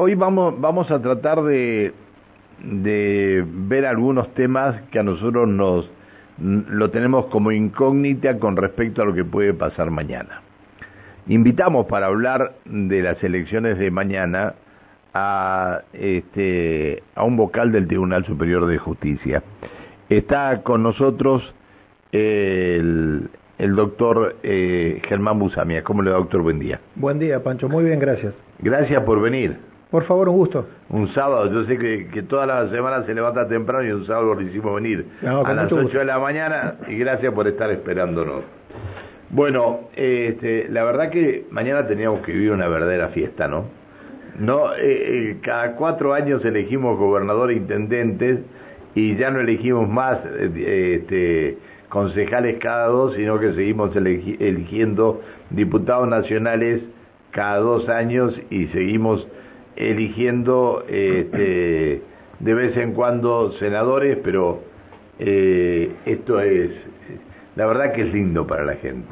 hoy vamos, vamos a tratar de, de ver algunos temas que a nosotros nos lo tenemos como incógnita con respecto a lo que puede pasar mañana. Invitamos para hablar de las elecciones de mañana a, este, a un vocal del Tribunal Superior de Justicia. Está con nosotros el, el doctor eh, Germán Busamia. ¿Cómo le va, doctor? Buen día. Buen día, Pancho. Muy bien, gracias. Gracias por venir. Por favor, un gusto. Un sábado, yo sé que, que toda la semana se levanta temprano y un sábado lo hicimos venir a las 8 de la mañana y gracias por estar esperándonos. Bueno, este, la verdad que mañana teníamos que vivir una verdadera fiesta, ¿no? No, eh, eh, cada cuatro años elegimos gobernador e intendentes y ya no elegimos más eh, este, concejales cada dos, sino que seguimos eligiendo diputados nacionales cada dos años y seguimos eligiendo este, de vez en cuando senadores, pero esto es la verdad que es lindo para la gente.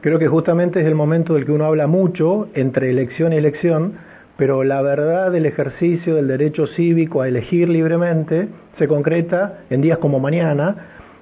Creo que justamente es el momento del que uno habla mucho entre elección y elección, pero la verdad del ejercicio del derecho cívico a elegir libremente se concreta en días como mañana.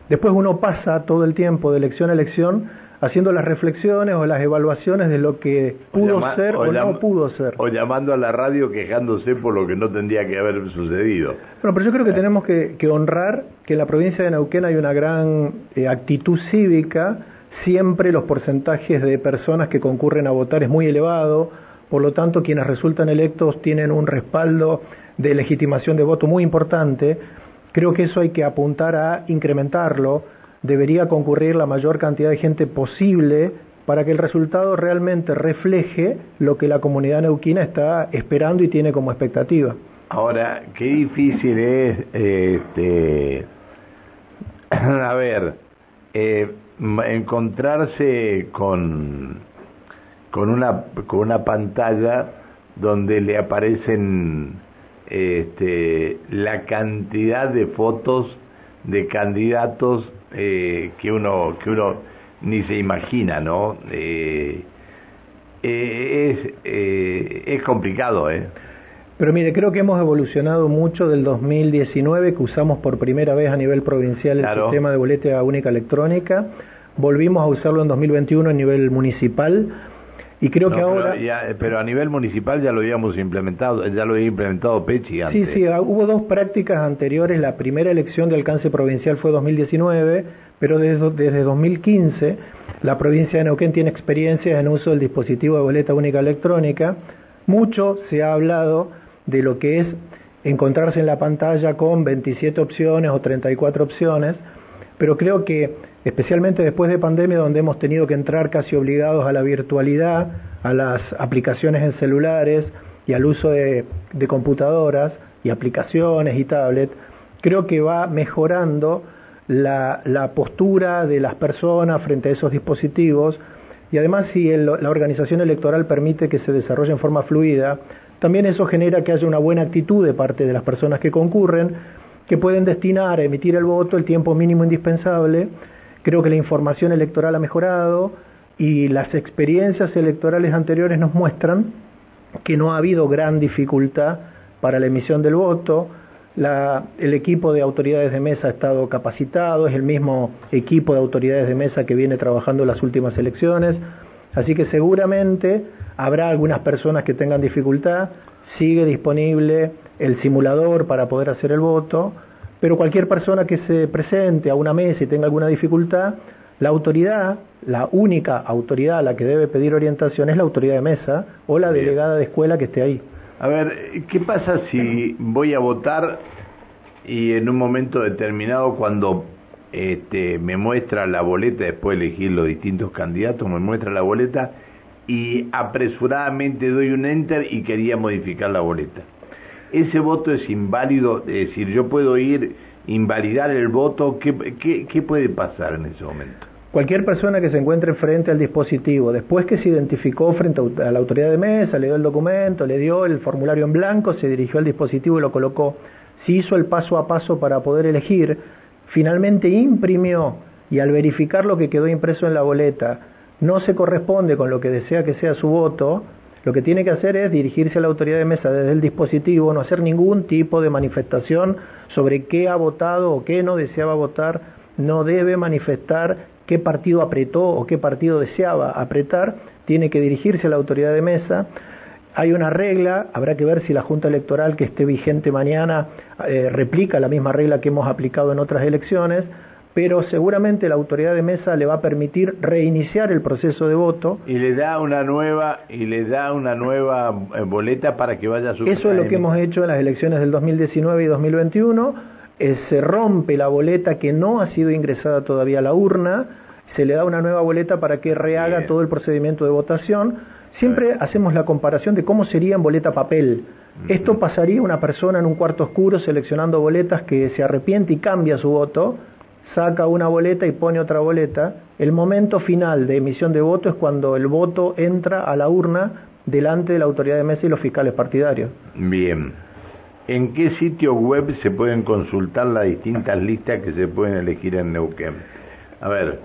Después uno pasa todo el tiempo de elección a elección haciendo las reflexiones o las evaluaciones de lo que pudo ser o, no pudo ser. O llamando a la radio quejándose por lo que no tendría que haber sucedido. Bueno, pero yo creo que tenemos que, honrar que en la provincia de Neuquén hay una gran eh, actitud cívica, siempre los porcentajes de personas que concurren a votar es muy elevado, por lo tanto quienes resultan electos tienen un respaldo de legitimación de voto muy importante. Creo que eso hay que apuntar a incrementarlo debería concurrir la mayor cantidad de gente posible para que el resultado realmente refleje lo que la comunidad neuquina está esperando y tiene como expectativa. Ahora, qué difícil es, este, a ver, eh, encontrarse con, con, una, con una pantalla donde le aparecen este, la cantidad de fotos de candidatos eh, que uno que uno ni se imagina, ¿no? Eh, eh, es, es complicado, ¿eh? Pero mire, creo que hemos evolucionado mucho del 2019, que usamos por primera vez a nivel provincial el sistema de boleta única electrónica. Volvimos a usarlo en 2021 a nivel municipal y creo que ahora... Pero, a nivel municipal ya lo habíamos implementado, ya lo había implementado Pechi antes. Sí, sí, ah, hubo dos prácticas anteriores. La primera elección de alcance provincial fue 2019, pero desde, desde 2015 la provincia de Neuquén tiene experiencias en uso del dispositivo de boleta única electrónica. Mucho se ha hablado de lo que es encontrarse en la pantalla con 27 opciones o 34 opciones, pero creo que especialmente después de pandemia donde hemos tenido que entrar casi obligados a la virtualidad, a las aplicaciones en celulares y al uso de, computadoras y aplicaciones y tablets, creo que va mejorando la, postura de las personas frente a esos dispositivos. Y además si la organización electoral permite que se desarrolle en forma fluida, también eso genera que haya una buena actitud de parte de las personas que concurren, que pueden destinar a emitir el voto el tiempo mínimo indispensable Creo que la información electoral ha mejorado y las experiencias electorales anteriores nos muestran que no ha habido gran dificultad para la emisión del voto. el equipo de autoridades de mesa ha estado capacitado, es el mismo equipo de autoridades de mesa que viene trabajando las últimas elecciones, así que seguramente habrá algunas personas que tengan dificultad, sigue disponible el simulador para poder hacer el voto, pero cualquier persona que se presente a una mesa y tenga alguna dificultad, la autoridad, la única autoridad a la que debe pedir orientación es la autoridad de mesa o la delegada de escuela que esté ahí. A ver, ¿qué pasa si voy a votar y en un momento determinado cuando este, me muestra la boleta, después de elegir los distintos candidatos, me muestra la boleta y apresuradamente doy un enter y quería modificar la boleta? Ese voto es inválido, es decir, yo puedo ir, invalidar el voto, ¿qué, qué, puede pasar en ese momento? Cualquier persona que se encuentre frente al dispositivo, después que se identificó frente a la autoridad de mesa, le dio el documento, le dio el formulario en blanco, se dirigió al dispositivo y lo colocó, si hizo el paso a paso para poder elegir, finalmente imprimió y al verificar lo que quedó impreso en la boleta no se corresponde con lo que desea que sea su voto, lo que tiene que hacer es dirigirse a la autoridad de mesa desde el dispositivo, no hacer ningún tipo de manifestación sobre qué ha votado o qué no deseaba votar, no debe manifestar qué partido apretó o qué partido deseaba apretar, tiene que dirigirse a la autoridad de mesa. Hay una regla, habrá que ver si la Junta Electoral que esté vigente mañana eh, replica la misma regla que hemos aplicado en otras elecciones, pero seguramente la autoridad de mesa le va a permitir reiniciar el proceso de voto. Y le da una nueva y le da una nueva eh, boleta para que vaya a su Eso es lo que hemos hecho en las elecciones del 2019 y 2021, eh, se rompe la boleta que no ha sido ingresada todavía a la urna, se le da una nueva boleta para que rehaga todo el procedimiento de votación. Siempre hacemos la comparación de cómo sería en boleta papel. Esto pasaría una persona en un cuarto oscuro seleccionando boletas que se arrepiente y cambia su voto saca una boleta y pone otra boleta, el momento final de emisión de voto es cuando el voto entra a la urna delante de la autoridad de mesa y los fiscales partidarios. Bien. ¿En qué sitio web se pueden consultar las distintas listas que se pueden elegir en Neuquén? A ver,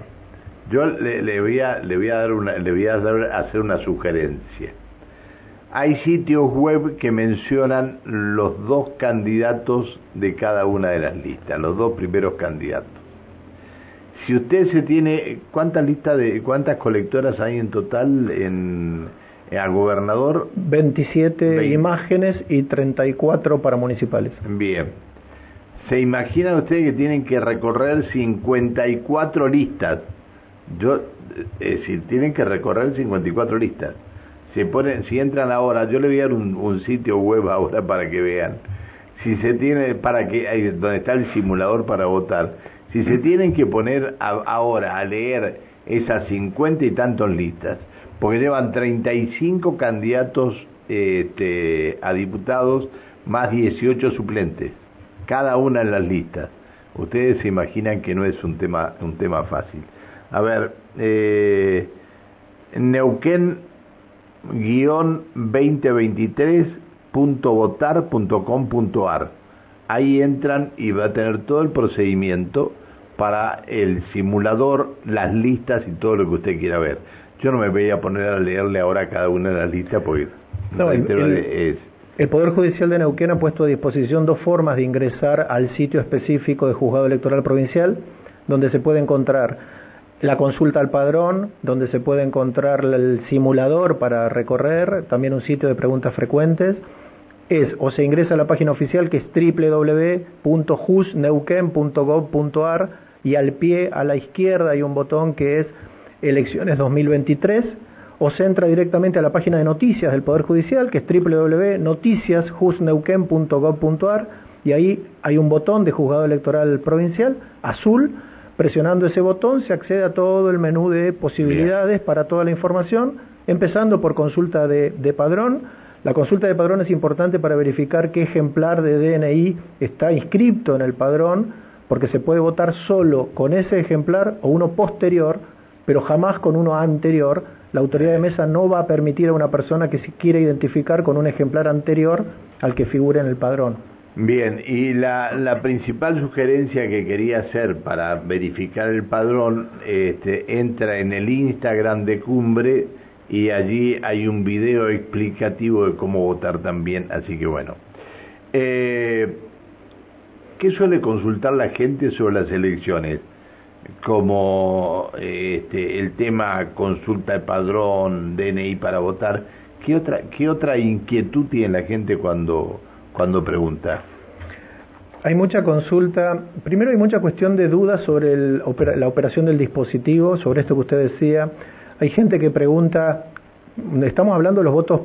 yo le, voy a le voy a dar una le voy a hacer una sugerencia. Hay sitios web que mencionan los dos candidatos de cada una de las listas, los dos primeros candidatos si usted se tiene, ¿cuántas listas de, cuántas colectoras hay en total en, al gobernador? 27 imágenes y 34 para municipales. Bien. ¿Se imaginan ustedes que tienen que recorrer 54 listas? Yo, es decir, tienen que recorrer 54 listas. Se ponen, si entran ahora, yo le voy a dar un, un sitio web ahora para que vean. Si se tiene, para que, donde está el simulador para votar si se tienen que poner ahora a leer esas cincuenta y tantos listas, porque llevan 35 candidatos este, a diputados más 18 suplentes, cada una en las listas. Ustedes se imaginan que no es un tema, un tema fácil. A ver, eh, Neuquén guion 2023.votar.com.ar. Ahí entran y va a tener todo el procedimiento para el simulador, las listas y todo lo que usted quiera ver. Yo no me voy a poner a leerle ahora cada una de las listas porque no, el, es... el Poder Judicial de Neuquén ha puesto a disposición dos formas de ingresar al sitio específico de Juzgado Electoral Provincial, donde se puede encontrar la consulta al padrón, donde se puede encontrar el simulador para recorrer, también un sitio de preguntas frecuentes, es o se ingresa a la página oficial que es www.jusneuquen.gov.ar y al pie a la izquierda hay un botón que es Elecciones 2023 o se entra directamente a la página de noticias del Poder Judicial que es www.noticiasjusneuquen.gov.ar y ahí hay un botón de juzgado electoral provincial azul presionando ese botón se accede a todo el menú de posibilidades para toda la información empezando por consulta de, de padrón la consulta de padrón es importante para verificar qué ejemplar de DNI está inscrito en el padrón, porque se puede votar solo con ese ejemplar o uno posterior, pero jamás con uno anterior. La autoridad de mesa no va a permitir a una persona que se quiera identificar con un ejemplar anterior al que figure en el padrón. Bien, y la, principal sugerencia que quería hacer para verificar el padrón este, entra en el Instagram de Cumbre y allí hay un video explicativo de cómo votar también, así que bueno. Eh, ¿Qué suele consultar la gente sobre las elecciones? Como este, el tema consulta de padrón, DNI para votar. ¿Qué otra, qué otra inquietud tiene la gente cuando, cuando pregunta? Hay mucha consulta. Primero hay mucha cuestión de dudas sobre la operación del dispositivo, sobre esto que usted decía hay gente que pregunta, estamos hablando de los votos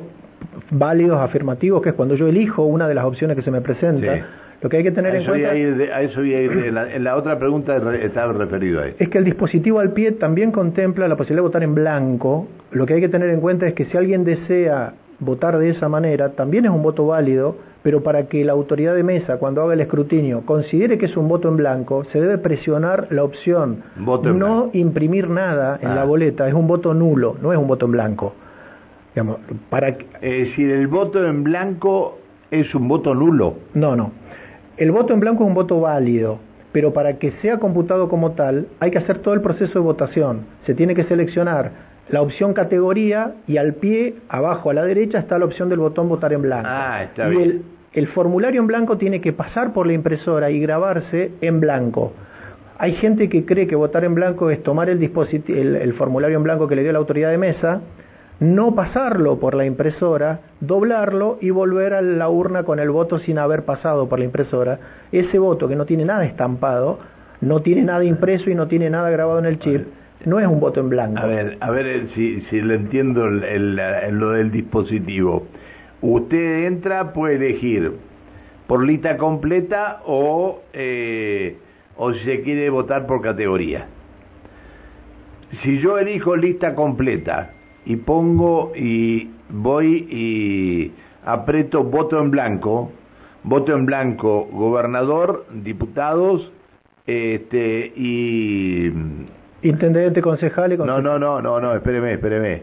válidos, afirmativos, que es cuando yo elijo una de las opciones que se me presenta. Lo que hay que tener en cuenta. a eso voy a ir, en, la, otra pregunta estaba referido ahí. Es que el dispositivo al pie también contempla la posibilidad de votar en blanco. Lo que hay que tener en cuenta es que si alguien desea votar de esa manera, también es un voto válido, pero para que la autoridad de mesa, cuando haga el escrutinio, considere que es un voto en blanco, se debe presionar la opción no imprimir nada en la ah. boleta, es un voto nulo, no es un voto en blanco. Digamos, para... Es decir, el voto en blanco es un voto nulo. No, no. El voto en blanco es un voto válido, pero para que sea computado como tal hay que hacer todo el proceso de votación. Se tiene que seleccionar la opción categoría y al pie, abajo a la derecha, está la opción del botón votar en blanco. Ah, está y bien. El, formulario en blanco tiene que pasar por la impresora y grabarse en blanco. Hay gente que cree que votar en blanco es tomar el, el, el formulario en blanco que le dio la autoridad de mesa, no pasarlo por la impresora, doblarlo y volver a la urna con el voto sin haber pasado por la impresora. Ese voto que no tiene nada estampado, no tiene nada impreso y no tiene nada grabado en el chip, no es un voto en blanco. A ver, a ver eh, si, si le entiendo el, lo del dispositivo. Usted entra, puede elegir por lista completa o, eh, o si se quiere votar por categoría. Si yo elijo lista completa y pongo y voy y aprieto voto en blanco, voto en blanco, gobernador, diputados, este y Intendente, concejal y No, no, no, no, no, espéreme, espéreme.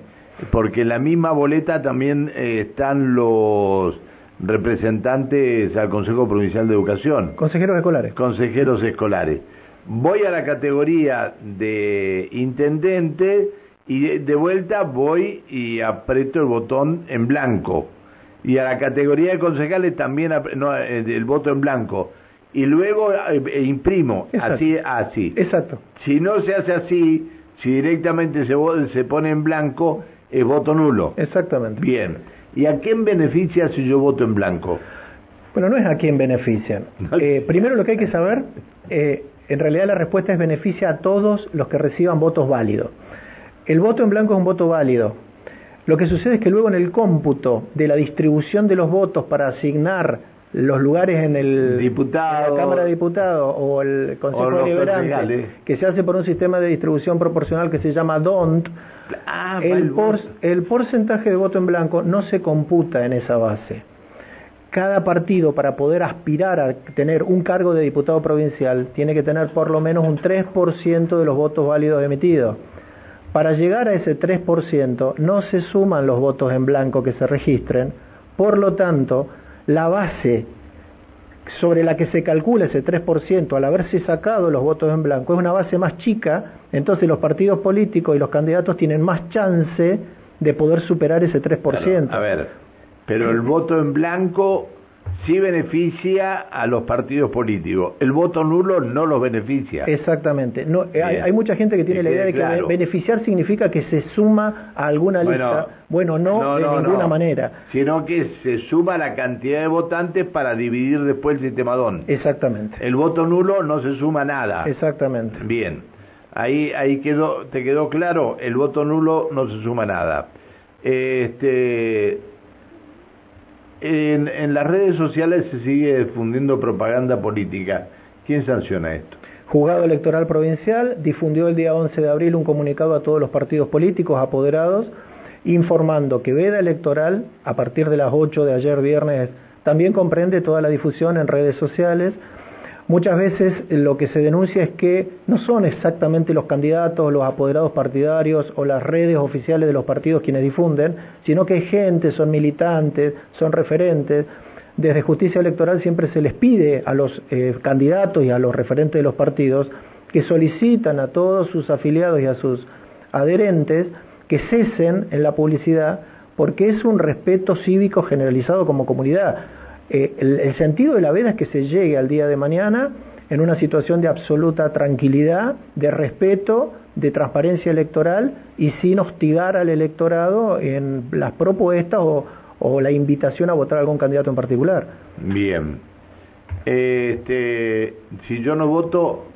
Porque en la misma boleta también eh, están los representantes al Consejo Provincial de Educación. Consejeros escolares. Consejeros escolares. Voy a la categoría de intendente y de, vuelta voy y aprieto el botón en blanco. Y a la categoría de concejales también no, el voto en blanco y luego eh, imprimo, así, así. Exacto. Si no se hace así, si directamente se, se pone en blanco, es voto nulo. Exactamente. Bien. ¿Y a quién beneficia si yo voto en blanco? Bueno, no es a quién benefician. Eh, primero lo que hay que saber, eh, en realidad la respuesta es beneficia a todos los que reciban votos válidos. El voto en blanco es un voto válido. Lo que sucede es que luego en el cómputo de la distribución de los votos para asignar los lugares en el diputado, la Cámara de Diputados o el Consejo Deliberante, que se hace por un sistema de distribución proporcional que se llama DONT, ah, el, el porcentaje de voto en blanco no se computa en esa base. Cada partido para poder aspirar a tener un cargo de diputado provincial tiene que tener por lo menos un 3% de los votos válidos emitidos. Para llegar a ese 3% no se suman los votos en blanco que se registren, por lo tanto, la base sobre la que se calcula ese 3% al haberse sacado los votos en blanco es una base más chica, entonces los partidos políticos y los candidatos tienen más chance de poder superar ese 3%. a ver, pero el voto en blanco sí beneficia a los partidos políticos. El voto nulo no los beneficia. Exactamente. No, eh, hay, mucha gente que tiene la idea de que beneficiar significa que se suma a alguna lista. Bueno, no, de ninguna manera. Sino que se suma la cantidad de votantes para dividir después el sistema DON. Exactamente. El voto nulo no se suma nada. Exactamente. Bien. Ahí, ahí quedó, te quedó claro, el voto nulo no se suma nada. Este, en, las redes sociales se sigue difundiendo propaganda política. ¿Quién sanciona esto? Juzgado Electoral Provincial difundió el día 11 de abril un comunicado a todos los partidos políticos apoderados informando que veda electoral a partir de las 8 de ayer viernes también comprende toda la difusión en redes sociales Muchas veces lo que se denuncia es que no son exactamente los candidatos, los apoderados partidarios o las redes oficiales de los partidos quienes difunden, sino que hay gente, son militantes, son referentes. Desde justicia electoral siempre se les pide a los eh, candidatos y a los referentes de los partidos que solicitan a todos sus afiliados y a sus adherentes que cesen en la publicidad porque es un respeto cívico generalizado como comunidad. Eh, el, sentido de la veda es que se llegue al día de mañana en una situación de absoluta tranquilidad, de respeto, de transparencia electoral y sin hostigar al electorado en las propuestas o, la invitación a votar a algún candidato en particular. Bien. Este, si yo no voto,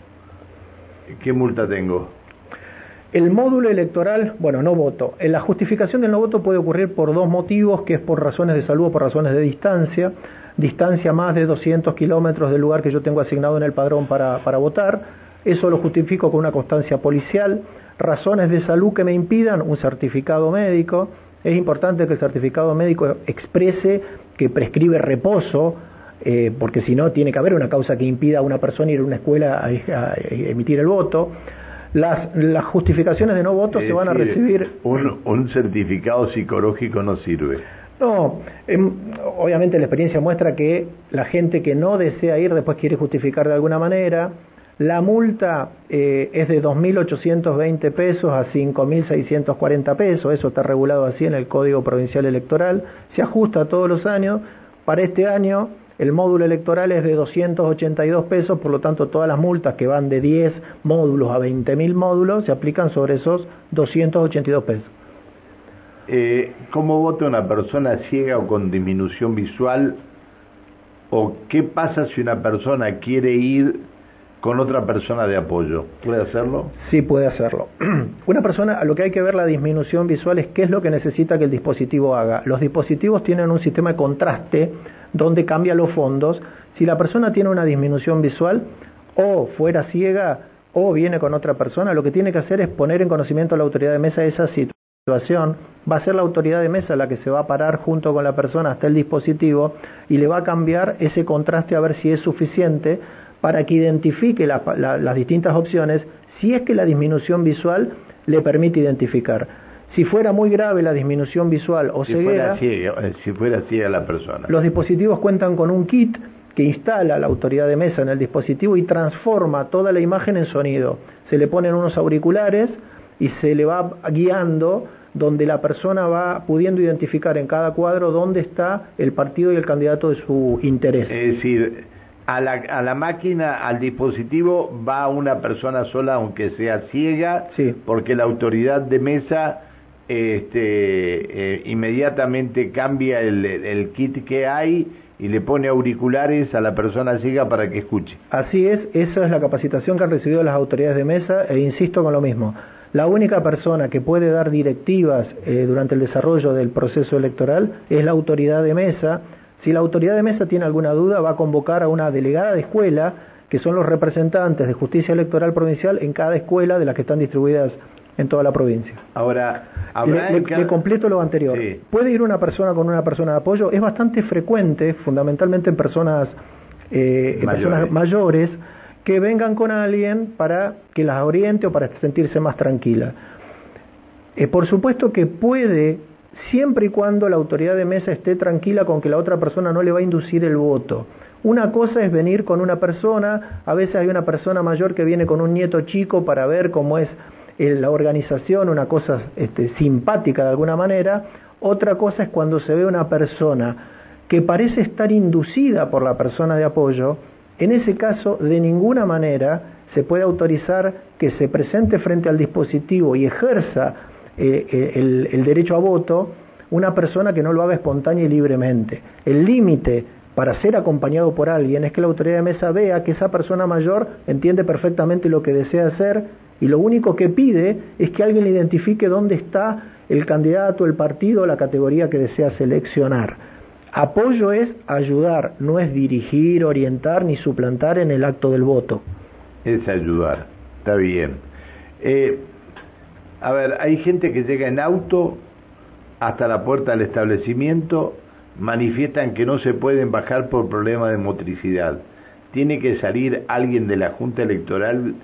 ¿qué multa tengo? El módulo electoral, bueno, no voto. La justificación del no voto puede ocurrir por dos motivos, que es por razones de salud o por razones de distancia distancia más de 200 kilómetros del lugar que yo tengo asignado en el padrón para, para votar. Eso lo justifico con una constancia policial. Razones de salud que me impidan un certificado médico. Es importante que el certificado médico exprese que prescribe reposo, eh, porque si no tiene que haber una causa que impida a una persona ir a una escuela a, emitir el voto. Las, las, justificaciones de no voto se van a recibir. Un, un certificado psicológico no sirve. No, em, obviamente la experiencia muestra que la gente que no desea ir después quiere justificar de alguna manera. La multa eh, es de 2.820 pesos a 5.640 pesos, eso está regulado así en el Código Provincial Electoral, se ajusta todos los años. Para este año el módulo electoral es de 282 pesos, por lo tanto todas las multas que van de 10 módulos a 20.000 módulos se aplican sobre esos 282 pesos. Eh, ¿Cómo vota una persona ciega o con disminución visual? ¿O qué pasa si una persona quiere ir con otra persona de apoyo. ¿Puede hacerlo? Sí, puede hacerlo. Una persona, lo que hay que ver la disminución visual es qué es lo que necesita que el dispositivo haga. Los dispositivos tienen un sistema de contraste donde cambia los fondos. Si la persona tiene una disminución visual o fuera ciega o viene con otra persona, lo que tiene que hacer es poner en conocimiento a la autoridad de mesa esa situación. Va a ser la autoridad de mesa la que se va a parar junto con la persona hasta el dispositivo y le va a cambiar ese contraste a ver si es suficiente para que identifique las distintas opciones si es que la disminución visual le permite identificar. Si fuera muy grave la disminución visual o si ceguera, fuera eh, si fuera ciega la persona. Los dispositivos cuentan con un kit que instala la autoridad de mesa en el dispositivo y transforma toda la imagen en sonido. Se le ponen unos auriculares y se le va guiando donde la persona va pudiendo identificar en cada cuadro dónde está el partido y el candidato de su interés. Es decir, a la, a la máquina, al dispositivo, va una persona sola, aunque sea ciega, porque la autoridad de mesa este, eh, inmediatamente cambia el, el kit que hay y le pone auriculares a la persona ciega para que escuche. Así es, esa es la capacitación que han recibido las autoridades de mesa e insisto con lo mismo. La única persona que puede dar directivas eh, durante el desarrollo del proceso electoral es la autoridad de mesa si la autoridad de mesa tiene alguna duda, va a convocar a una delegada de escuela, que son los representantes de justicia electoral provincial en cada escuela de las que están distribuidas en toda la provincia. Ahora, le, completo lo anterior. ¿Puede ir una persona con una persona de apoyo? Es bastante frecuente, fundamentalmente en personas, eh, mayores. personas mayores, que vengan con alguien para que las oriente o para sentirse más tranquila. Eh, por supuesto que puede siempre y cuando la autoridad de mesa esté tranquila con que la otra persona no le va a inducir el voto. Una cosa es venir con una persona, a veces hay una persona mayor que viene con un nieto chico para ver cómo es eh, la organización, una cosa este, simpática de alguna manera. Otra cosa es cuando se ve una persona que parece estar inducida por la persona de apoyo. En ese caso, de ninguna manera se puede autorizar que se presente frente al dispositivo y ejerza eh, eh, el, derecho a voto una persona que no lo haga espontánea y libremente. El límite para ser acompañado por alguien es que la autoridad de mesa vea que esa persona mayor entiende perfectamente lo que desea hacer y lo único que pide es que alguien le identifique dónde está el candidato, el partido, la categoría que desea seleccionar. Apoyo es ayudar, no es dirigir, orientar ni suplantar en el acto del voto. Es ayudar, está bien. Eh, a ver, hay gente que llega en auto hasta la puerta del establecimiento, manifiestan que no se pueden bajar por problemas de motricidad. Tiene que salir alguien de la Junta Electoral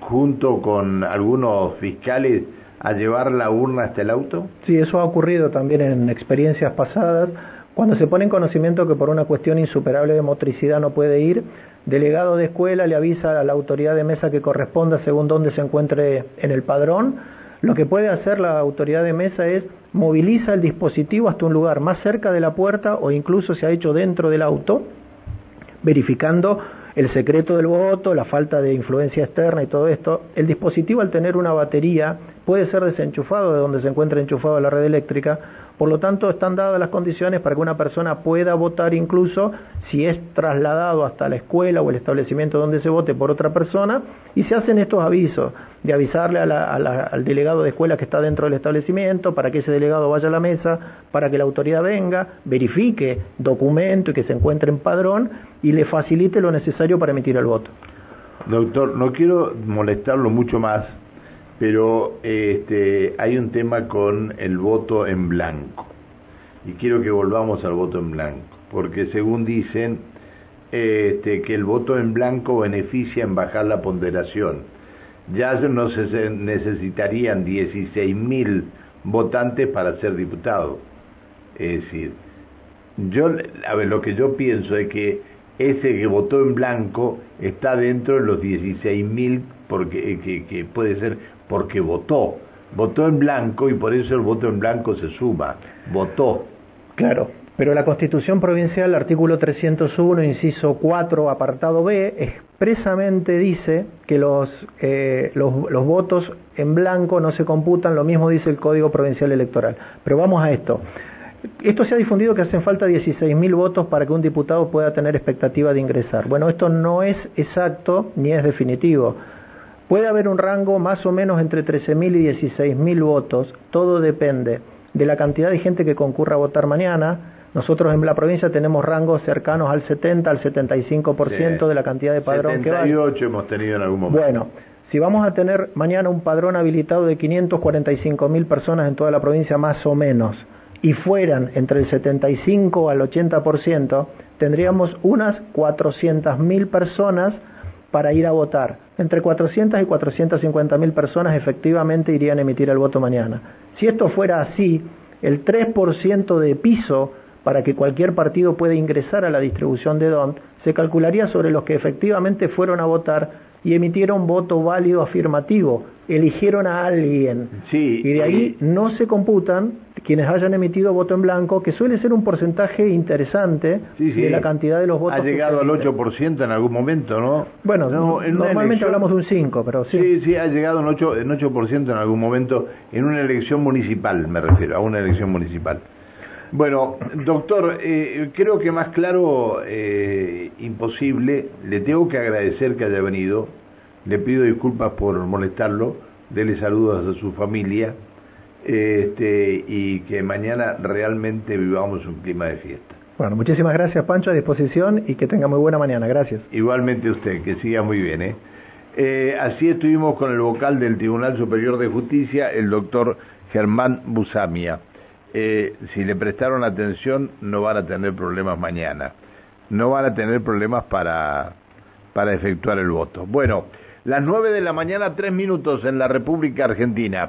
junto con algunos fiscales a llevar la urna hasta el auto? Sí, eso ha ocurrido también en experiencias pasadas. Cuando se pone en conocimiento que por una cuestión insuperable de motricidad no puede ir, delegado de escuela le avisa a la autoridad de mesa que corresponda según donde se encuentre en el padrón lo que puede hacer la autoridad de mesa es moviliza el dispositivo hasta un lugar más cerca de la puerta o incluso se ha hecho dentro del auto, verificando el secreto del voto, la falta de influencia externa y todo esto. El dispositivo al tener una batería puede ser desenchufado de donde se encuentra enchufado la red eléctrica por lo tanto, están dadas las condiciones para que una persona pueda votar incluso si es trasladado hasta la escuela o el establecimiento donde se vote por otra persona y se hacen estos avisos de avisarle al delegado de escuela que está dentro del establecimiento para que ese delegado vaya a la mesa, para que la autoridad venga, verifique documento y que se encuentre en padrón y le facilite lo necesario para emitir el voto. Doctor, no quiero molestarlo mucho más, pero este, hay un tema con el voto en blanco. Y quiero que volvamos al voto en blanco, porque según dicen este, que el voto en blanco beneficia en bajar la ponderación. Ya no se necesitarían 16.000 votantes para ser diputado. Es decir, yo, a ver, lo que yo pienso es que ese que votó en blanco está dentro de los 16.000 porque eh, que, que puede ser porque votó. Votó en blanco y por eso el voto en blanco se suma. Votó. Claro, pero la Constitución Provincial, artículo 301, inciso 4, apartado B, expresamente dice que los, eh, los, los, votos en blanco no se computan, lo mismo dice el Código Provincial Electoral. Pero vamos a esto. Esto se ha difundido que hacen falta 16.000 votos para que un diputado pueda tener expectativa de ingresar. Bueno, esto no es exacto ni es definitivo. Puede haber un rango más o menos entre 13.000 y 16.000 votos, todo depende de la cantidad de gente que concurra a votar mañana. Nosotros en la provincia tenemos rangos cercanos al 70, al 75% de la cantidad de padrón que. 78 hemos tenido en algún momento. Bueno, si vamos a tener mañana un padrón habilitado de 545.000 personas en toda la provincia más o menos, y fueran entre el 75 al 80%, tendríamos unas 400.000 personas para ir a votar. Entre 400 y 450 mil personas efectivamente irían a emitir el voto mañana. Si esto fuera así, el 3% de piso para que cualquier partido pueda ingresar a la distribución de DON se calcularía sobre los que efectivamente fueron a votar y emitieron voto válido afirmativo, eligieron a alguien. Sí, y de ahí no se computan quienes hayan emitido voto en blanco, que suele ser un porcentaje interesante de la cantidad de los votos. Ha llegado al 8% en algún momento, ¿no? Bueno, normalmente hablamos de un 5, pero sí. Sí, sí, ha llegado en 8%, en 8 en algún momento en una elección municipal, me refiero, a una elección municipal. Bueno, doctor, eh, creo que más claro eh, imposible. Le tengo que agradecer que haya venido. Le pido disculpas por molestarlo. Dele saludos a su familia. Este, y que mañana realmente vivamos un clima de fiesta. Bueno, muchísimas gracias, Pancho, a disposición y que tenga muy buena mañana. Gracias. Igualmente usted, que siga muy bien. ¿eh? Eh, así estuvimos con el vocal del Tribunal Superior de Justicia, el doctor Germán Busamia. Eh, si le prestaron atención, no van a tener problemas mañana. No van a tener problemas para, para efectuar el voto. Bueno, las nueve de la mañana, tres minutos en la República Argentina.